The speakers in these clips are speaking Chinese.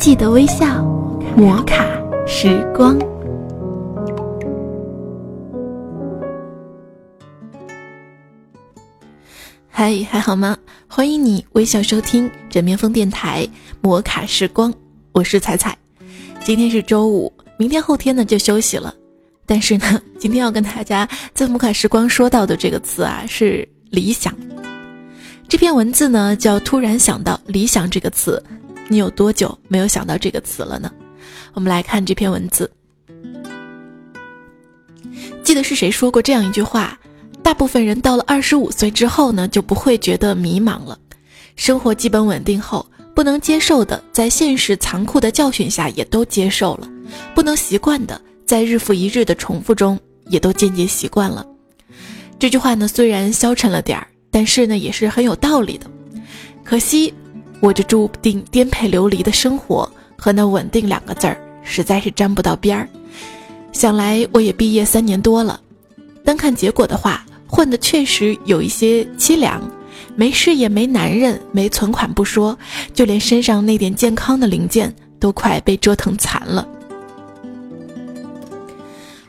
记得微笑，摩卡时光。嗨，还好吗？欢迎你微笑收听枕边风电台摩卡时光，我是彩彩。今天是周五，明天后天呢就休息了。但是呢，今天要跟大家在摩卡时光说到的这个词啊，是理想。这篇文字呢叫“突然想到理想”这个词。你有多久没有想到这个词了呢？我们来看这篇文字。记得是谁说过这样一句话：大部分人到了二十五岁之后呢，就不会觉得迷茫了。生活基本稳定后，不能接受的，在现实残酷的教训下也都接受了；不能习惯的，在日复一日的重复中也都渐渐习惯了。这句话呢，虽然消沉了点儿，但是呢，也是很有道理的。可惜。我这注定颠沛流离的生活和那稳定两个字儿，实在是沾不到边儿。想来我也毕业三年多了，单看结果的话，混的确实有一些凄凉。没事业、没男人、没存款不说，就连身上那点健康的零件都快被折腾残了。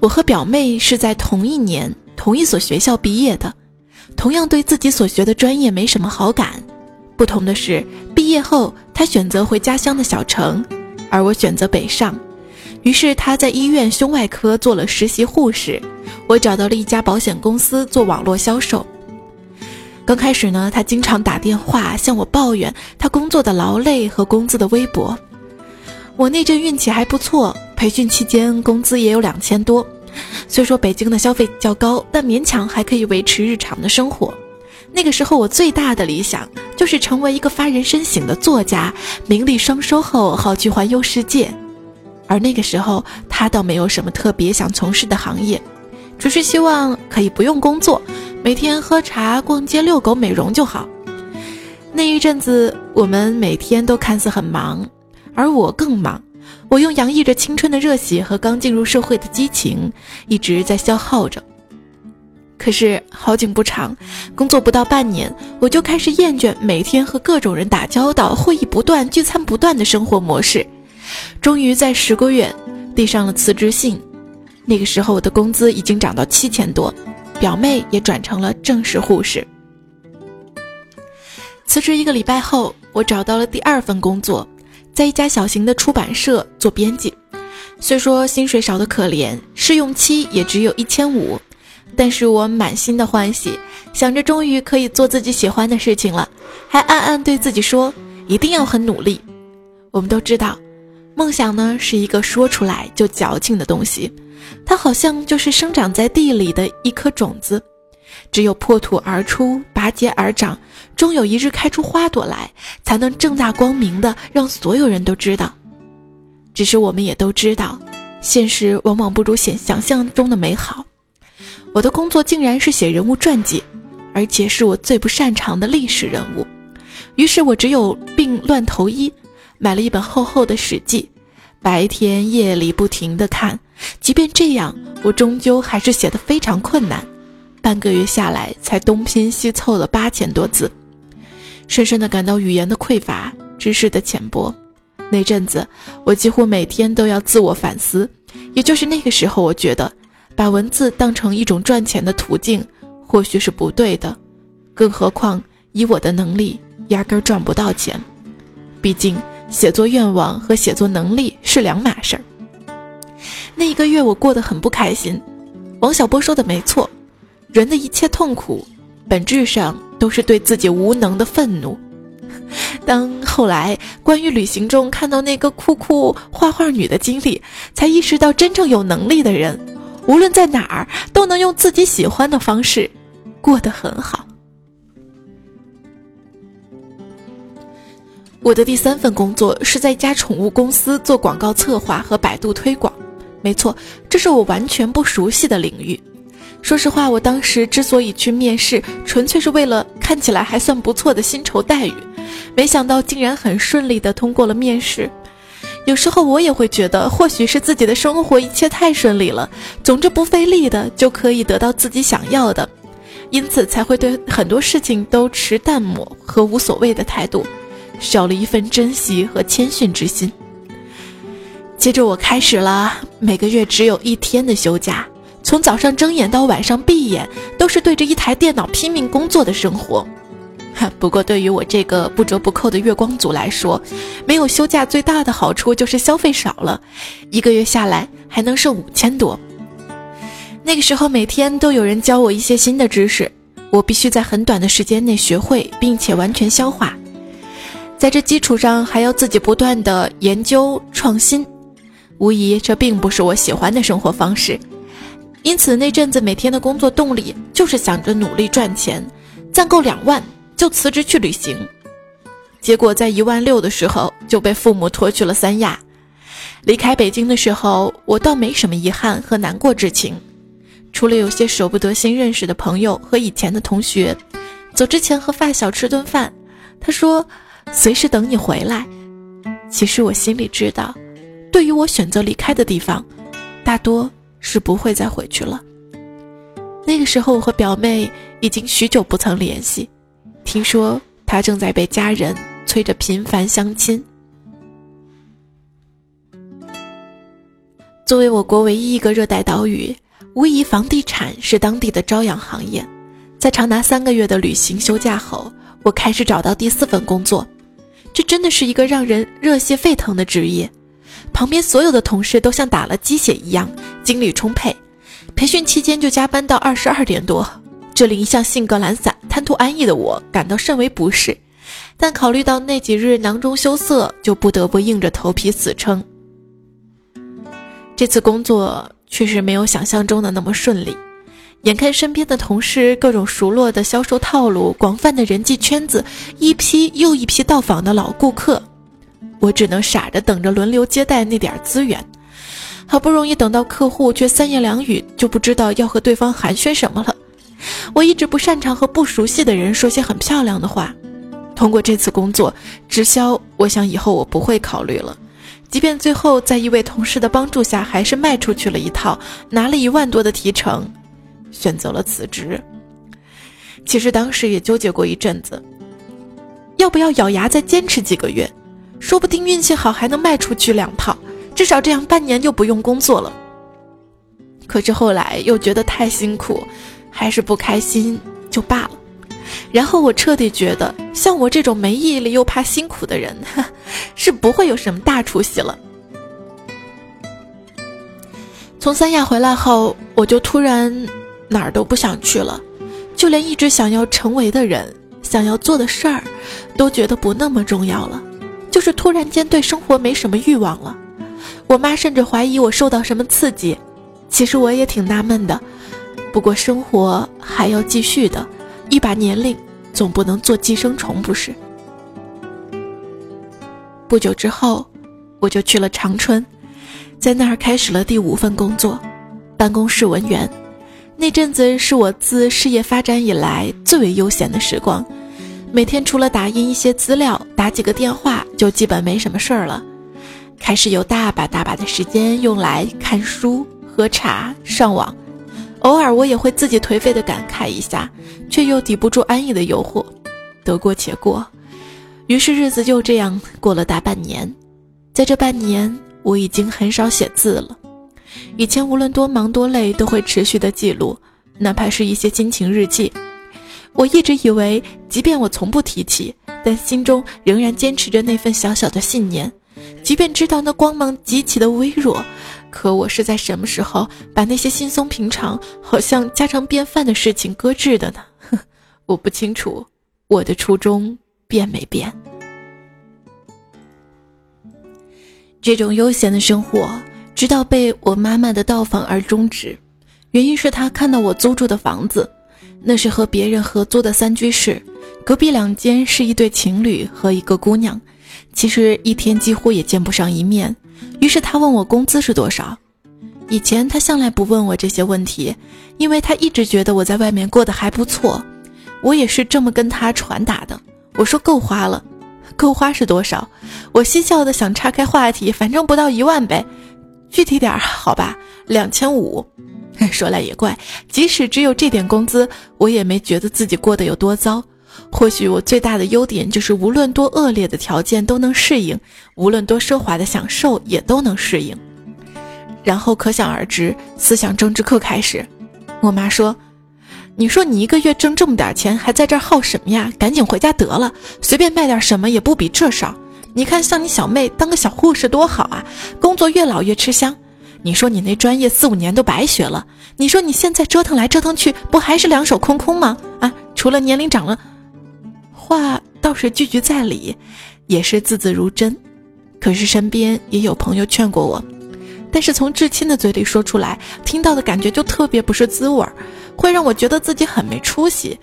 我和表妹是在同一年、同一所学校毕业的，同样对自己所学的专业没什么好感。不同的是，毕业后他选择回家乡的小城，而我选择北上。于是他在医院胸外科做了实习护士，我找到了一家保险公司做网络销售。刚开始呢，他经常打电话向我抱怨他工作的劳累和工资的微薄。我那阵运气还不错，培训期间工资也有两千多。虽说北京的消费较高，但勉强还可以维持日常的生活。那个时候，我最大的理想就是成为一个发人深省的作家，名利双收后好去环游世界。而那个时候，他倒没有什么特别想从事的行业，只是希望可以不用工作，每天喝茶、逛街、遛狗、美容就好。那一阵子，我们每天都看似很忙，而我更忙。我用洋溢着青春的热血和刚进入社会的激情，一直在消耗着。可是好景不长，工作不到半年，我就开始厌倦每天和各种人打交道、会议不断、聚餐不断的生活模式。终于在十个月递上了辞职信。那个时候，我的工资已经涨到七千多，表妹也转成了正式护士。辞职一个礼拜后，我找到了第二份工作，在一家小型的出版社做编辑。虽说薪水少得可怜，试用期也只有一千五。但是我满心的欢喜，想着终于可以做自己喜欢的事情了，还暗暗对自己说一定要很努力。我们都知道，梦想呢是一个说出来就矫情的东西，它好像就是生长在地里的一颗种子，只有破土而出，拔节而长，终有一日开出花朵来，才能正大光明的让所有人都知道。只是我们也都知道，现实往往不如想想象中的美好。我的工作竟然是写人物传记，而且是我最不擅长的历史人物。于是我只有病乱投医，买了一本厚厚的《史记》，白天夜里不停地看。即便这样，我终究还是写得非常困难。半个月下来，才东拼西凑了八千多字，深深地感到语言的匮乏，知识的浅薄。那阵子，我几乎每天都要自我反思。也就是那个时候，我觉得。把文字当成一种赚钱的途径，或许是不对的。更何况以我的能力，压根赚不到钱。毕竟写作愿望和写作能力是两码事儿。那一个月我过得很不开心。王小波说的没错，人的一切痛苦，本质上都是对自己无能的愤怒。当后来关于旅行中看到那个酷酷画画女的经历，才意识到真正有能力的人。无论在哪儿，都能用自己喜欢的方式过得很好。我的第三份工作是在一家宠物公司做广告策划和百度推广，没错，这是我完全不熟悉的领域。说实话，我当时之所以去面试，纯粹是为了看起来还算不错的薪酬待遇，没想到竟然很顺利的通过了面试。有时候我也会觉得，或许是自己的生活一切太顺利了，总之不费力的就可以得到自己想要的，因此才会对很多事情都持淡漠和无所谓的态度，少了一份珍惜和谦逊之心。接着我开始了每个月只有一天的休假，从早上睁眼到晚上闭眼，都是对着一台电脑拼命工作的生活。不过对于我这个不折不扣的月光族来说，没有休假最大的好处就是消费少了，一个月下来还能剩五千多。那个时候每天都有人教我一些新的知识，我必须在很短的时间内学会并且完全消化，在这基础上还要自己不断的研究创新，无疑这并不是我喜欢的生活方式。因此那阵子每天的工作动力就是想着努力赚钱，攒够两万。就辞职去旅行，结果在一万六的时候就被父母拖去了三亚。离开北京的时候，我倒没什么遗憾和难过之情，除了有些舍不得新认识的朋友和以前的同学。走之前和发小吃顿饭，他说随时等你回来。其实我心里知道，对于我选择离开的地方，大多是不会再回去了。那个时候，我和表妹已经许久不曾联系。听说他正在被家人催着频繁相亲。作为我国唯一一个热带岛屿，无疑房地产是当地的朝阳行业。在长达三个月的旅行休假后，我开始找到第四份工作。这真的是一个让人热血沸腾的职业。旁边所有的同事都像打了鸡血一样，精力充沛。培训期间就加班到二十二点多。这里一向性格懒散、贪图安逸的我感到甚为不适，但考虑到那几日囊中羞涩，就不得不硬着头皮死撑。这次工作确实没有想象中的那么顺利，眼看身边的同事各种熟络的销售套路、广泛的人际圈子，一批又一批到访的老顾客，我只能傻着等着轮流接待那点资源。好不容易等到客户，却三言两语就不知道要和对方寒暄什么了。我一直不擅长和不熟悉的人说些很漂亮的话。通过这次工作，直销，我想以后我不会考虑了。即便最后在一位同事的帮助下，还是卖出去了一套，拿了一万多的提成，选择了辞职。其实当时也纠结过一阵子，要不要咬牙再坚持几个月，说不定运气好还能卖出去两套，至少这样半年就不用工作了。可是后来又觉得太辛苦。还是不开心就罢了，然后我彻底觉得，像我这种没毅力又怕辛苦的人，是不会有什么大出息了。从三亚回来后，我就突然哪儿都不想去了，就连一直想要成为的人、想要做的事儿，都觉得不那么重要了，就是突然间对生活没什么欲望了。我妈甚至怀疑我受到什么刺激，其实我也挺纳闷的。不过生活还要继续的，一把年龄总不能做寄生虫，不是？不久之后，我就去了长春，在那儿开始了第五份工作，办公室文员。那阵子是我自事业发展以来最为悠闲的时光，每天除了打印一些资料、打几个电话，就基本没什么事儿了。开始有大把大把的时间用来看书、喝茶、上网。偶尔我也会自己颓废的感慨一下，却又抵不住安逸的诱惑，得过且过。于是日子就这样过了大半年。在这半年，我已经很少写字了。以前无论多忙多累，都会持续的记录，哪怕是一些心情日记。我一直以为，即便我从不提起，但心中仍然坚持着那份小小的信念。即便知道那光芒极其的微弱。可我是在什么时候把那些轻松平常、好像家常便饭的事情搁置的呢？哼 我不清楚，我的初衷变没变。这种悠闲的生活，直到被我妈妈的到访而终止。原因是她看到我租住的房子，那是和别人合租的三居室，隔壁两间是一对情侣和一个姑娘，其实一天几乎也见不上一面。于是他问我工资是多少。以前他向来不问我这些问题，因为他一直觉得我在外面过得还不错。我也是这么跟他传达的。我说够花了，够花是多少？我嬉笑的想岔开话题，反正不到一万呗。具体点好吧，两千五。说来也怪，即使只有这点工资，我也没觉得自己过得有多糟。或许我最大的优点就是无论多恶劣的条件都能适应，无论多奢华的享受也都能适应。然后可想而知，思想政治课开始。我妈说：“你说你一个月挣这么点钱，还在这儿耗什么呀？赶紧回家得了，随便卖点什么也不比这少。你看，像你小妹当个小护士多好啊，工作越老越吃香。你说你那专业四五年都白学了，你说你现在折腾来折腾去，不还是两手空空吗？啊，除了年龄长了，话倒是句句在理，也是字字如真。可是身边也有朋友劝过我。”但是从至亲的嘴里说出来，听到的感觉就特别不是滋味儿，会让我觉得自己很没出息。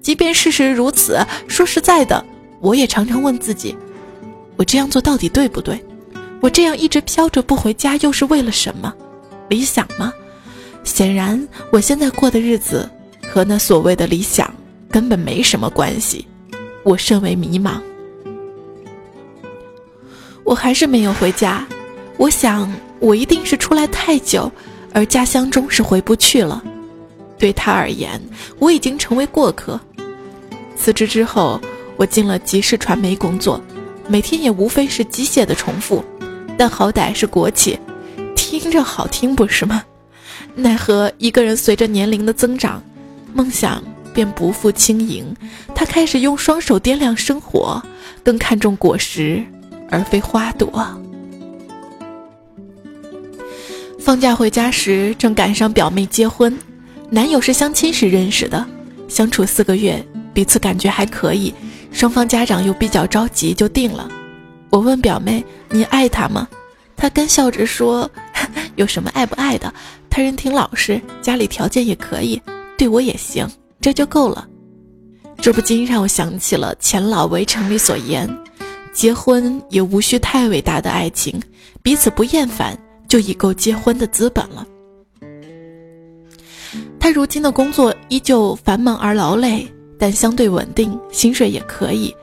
即便事实如此，说实在的，我也常常问自己：我这样做到底对不对？我这样一直飘着不回家，又是为了什么？理想吗？显然，我现在过的日子和那所谓的理想根本没什么关系。我甚为迷茫。我还是没有回家。我想。我一定是出来太久，而家乡中是回不去了。对他而言，我已经成为过客。辞职之后，我进了集市传媒工作，每天也无非是机械的重复，但好歹是国企，听着好听不是吗？奈何一个人随着年龄的增长，梦想便不负轻盈。他开始用双手掂量生活，更看重果实而非花朵。放假回家时，正赶上表妹结婚，男友是相亲时认识的，相处四个月，彼此感觉还可以，双方家长又比较着急，就定了。我问表妹：“你爱他吗？”她干笑着说：“有什么爱不爱的？他人挺老实，家里条件也可以，对我也行，这就够了。”这不禁让我想起了《钱老围城》里所言：“结婚也无需太伟大的爱情，彼此不厌烦。”就已够结婚的资本了。他如今的工作依旧繁忙而劳累，但相对稳定，薪水也可以，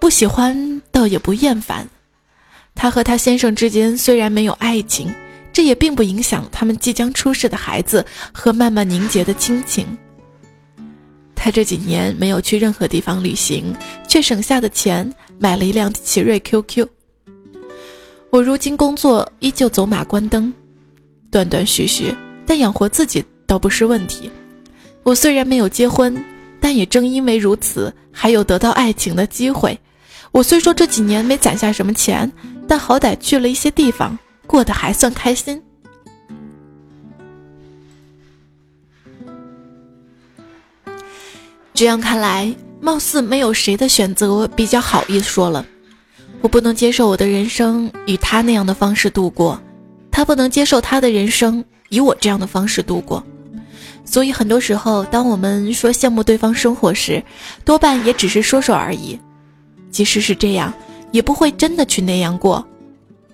不喜欢倒也不厌烦。他和他先生之间虽然没有爱情，这也并不影响他们即将出世的孩子和慢慢凝结的亲情。他这几年没有去任何地方旅行，却省下的钱买了一辆奇瑞 QQ。我如今工作依旧走马观灯，断断续续，但养活自己倒不是问题。我虽然没有结婚，但也正因为如此，还有得到爱情的机会。我虽说这几年没攒下什么钱，但好歹去了一些地方，过得还算开心。这样看来，貌似没有谁的选择比较好意说了。我不能接受我的人生与他那样的方式度过，他不能接受他的人生以我这样的方式度过，所以很多时候，当我们说羡慕对方生活时，多半也只是说说而已。即使是这样，也不会真的去那样过。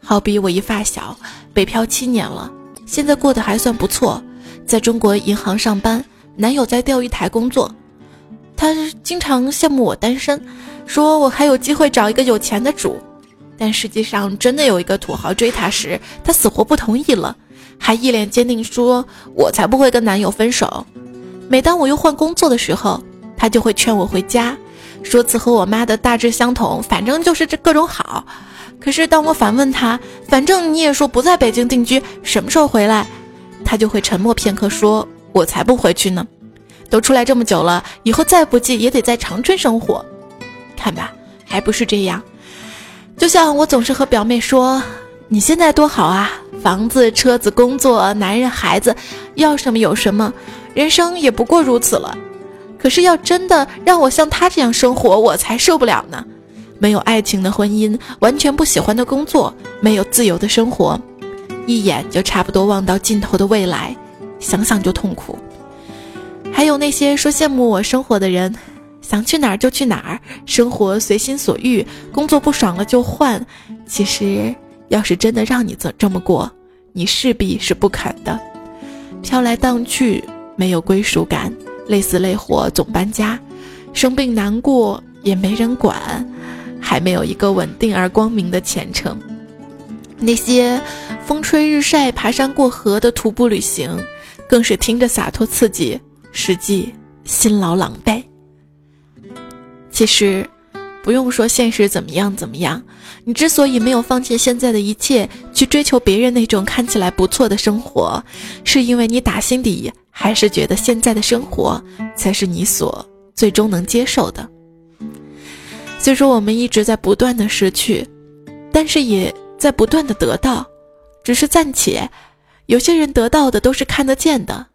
好比我一发小，北漂七年了，现在过得还算不错，在中国银行上班，男友在钓鱼台工作，他经常羡慕我单身。说我还有机会找一个有钱的主，但实际上真的有一个土豪追她时，她死活不同意了，还一脸坚定说：“我才不会跟男友分手。”每当我又换工作的时候，她就会劝我回家，说辞和我妈的大致相同，反正就是这各种好。可是当我反问她，反正你也说不在北京定居，什么时候回来？她就会沉默片刻，说：“我才不回去呢，都出来这么久了，以后再不济也得在长春生活。”看吧，还不是这样。就像我总是和表妹说：“你现在多好啊，房子、车子、工作、男人、孩子，要什么有什么，人生也不过如此了。”可是要真的让我像他这样生活，我才受不了呢。没有爱情的婚姻，完全不喜欢的工作，没有自由的生活，一眼就差不多望到尽头的未来，想想就痛苦。还有那些说羡慕我生活的人。想去哪儿就去哪儿，生活随心所欲，工作不爽了就换。其实，要是真的让你这这么过，你势必是不肯的。飘来荡去，没有归属感，累死累活总搬家，生病难过也没人管，还没有一个稳定而光明的前程。那些风吹日晒、爬山过河的徒步旅行，更是听着洒脱刺激，实际辛劳狼狈。其实，不用说现实怎么样怎么样，你之所以没有放弃现在的一切，去追求别人那种看起来不错的生活，是因为你打心底还是觉得现在的生活才是你所最终能接受的。虽说我们一直在不断的失去，但是也在不断的得到，只是暂且。有些人得到的都是看得见的，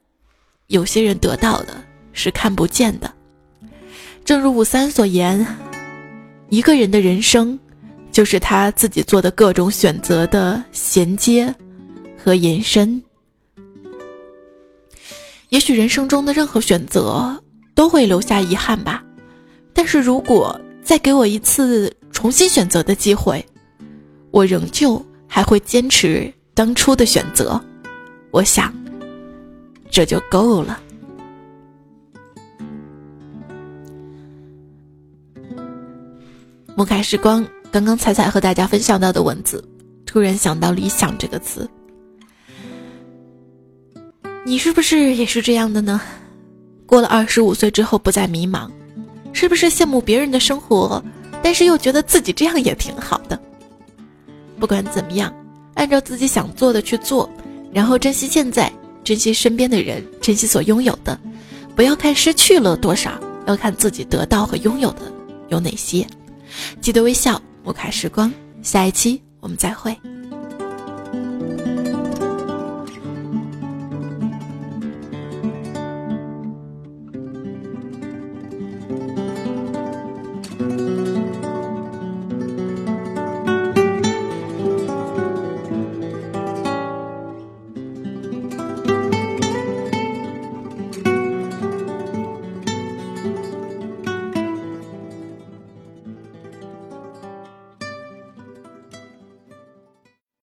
有些人得到的是看不见的。正如五三所言，一个人的人生，就是他自己做的各种选择的衔接和延伸。也许人生中的任何选择都会留下遗憾吧，但是如果再给我一次重新选择的机会，我仍旧还会坚持当初的选择。我想，这就够了。摩卡时光，刚刚彩彩和大家分享到的文字，突然想到“理想”这个词。你是不是也是这样的呢？过了二十五岁之后不再迷茫，是不是羡慕别人的生活，但是又觉得自己这样也挺好的？不管怎么样，按照自己想做的去做。然后珍惜现在，珍惜身边的人，珍惜所拥有的，不要看失去了多少，要看自己得到和拥有的有哪些。记得微笑，莫卡时光，下一期我们再会。